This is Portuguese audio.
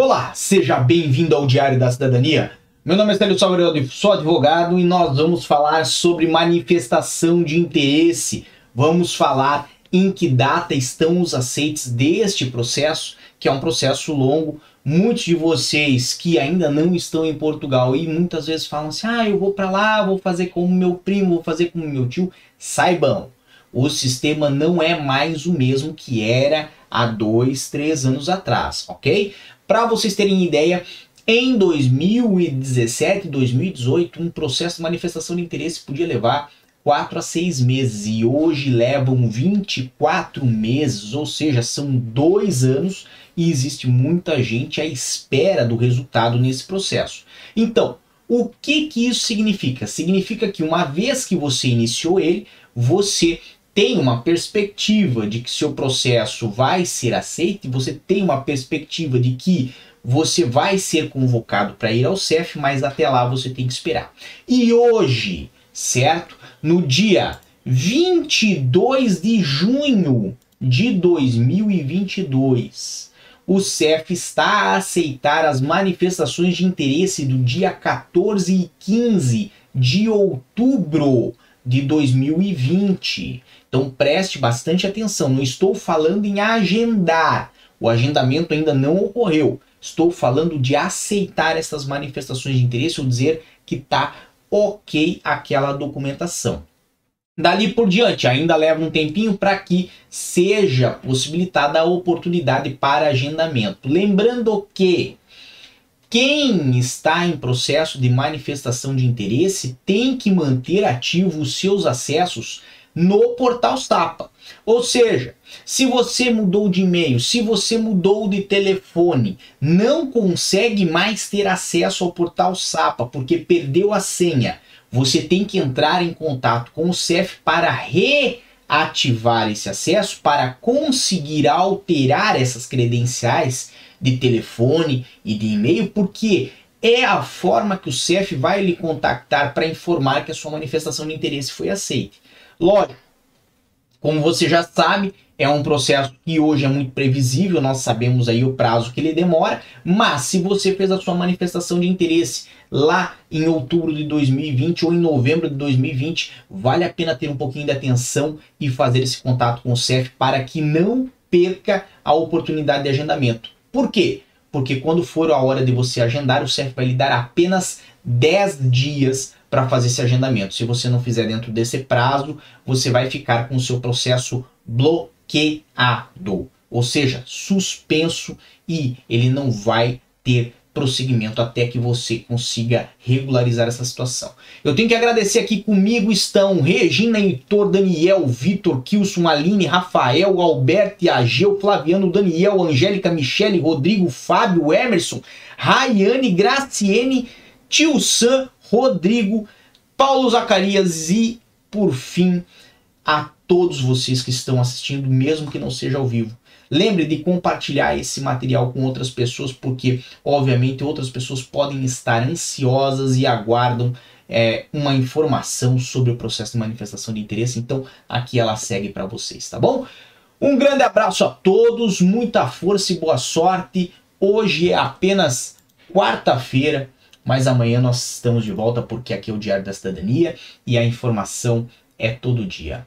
Olá, seja bem-vindo ao Diário da Cidadania. Meu nome é Célio Salvador, sou advogado e nós vamos falar sobre manifestação de interesse. Vamos falar em que data estão os aceites deste processo, que é um processo longo. Muitos de vocês que ainda não estão em Portugal e muitas vezes falam assim: ah, eu vou para lá, vou fazer como meu primo, vou fazer como meu tio. Saibam, o sistema não é mais o mesmo que era há dois, três anos atrás, ok? Para vocês terem ideia, em 2017, 2018, um processo de manifestação de interesse podia levar 4 a 6 meses e hoje levam 24 meses, ou seja, são dois anos e existe muita gente à espera do resultado nesse processo. Então, o que, que isso significa? Significa que uma vez que você iniciou ele, você tem uma perspectiva de que seu processo vai ser aceito e você tem uma perspectiva de que você vai ser convocado para ir ao CEF, mas até lá você tem que esperar. E hoje, certo? No dia 22 de junho de 2022, o CEF está a aceitar as manifestações de interesse do dia 14 e 15 de outubro de 2020. Então preste bastante atenção, não estou falando em agendar. O agendamento ainda não ocorreu. Estou falando de aceitar essas manifestações de interesse ou dizer que está ok aquela documentação. Dali por diante, ainda leva um tempinho para que seja possibilitada a oportunidade para agendamento. Lembrando que quem está em processo de manifestação de interesse tem que manter ativo os seus acessos no portal Sapa. Ou seja, se você mudou de e-mail, se você mudou de telefone, não consegue mais ter acesso ao portal Sapa porque perdeu a senha, você tem que entrar em contato com o CEF para reativar esse acesso, para conseguir alterar essas credenciais de telefone e de e-mail, porque é a forma que o CEF vai lhe contactar para informar que a sua manifestação de interesse foi aceita. Lógico, como você já sabe, é um processo que hoje é muito previsível, nós sabemos aí o prazo que ele demora, mas se você fez a sua manifestação de interesse lá em outubro de 2020 ou em novembro de 2020, vale a pena ter um pouquinho de atenção e fazer esse contato com o CEF para que não perca a oportunidade de agendamento. Por quê? Porque quando for a hora de você agendar, o CEF vai lhe dar apenas 10 dias para fazer esse agendamento. Se você não fizer dentro desse prazo, você vai ficar com o seu processo bloqueado, ou seja, suspenso e ele não vai ter prosseguimento até que você consiga regularizar essa situação. Eu tenho que agradecer aqui comigo estão Regina, Heitor, Daniel, Vitor, Kilson, Aline, Rafael, Alberto, Ageu, Flaviano, Daniel, Angélica, Michele, Rodrigo, Fábio, Emerson, Rayane, Graciene, Tio Sam, Rodrigo, Paulo Zacarias e, por fim, a todos vocês que estão assistindo, mesmo que não seja ao vivo. Lembre de compartilhar esse material com outras pessoas, porque, obviamente, outras pessoas podem estar ansiosas e aguardam é, uma informação sobre o processo de manifestação de interesse. Então, aqui ela segue para vocês, tá bom? Um grande abraço a todos, muita força e boa sorte. Hoje é apenas quarta-feira, mas amanhã nós estamos de volta porque aqui é o Diário da Cidadania e a informação é todo dia.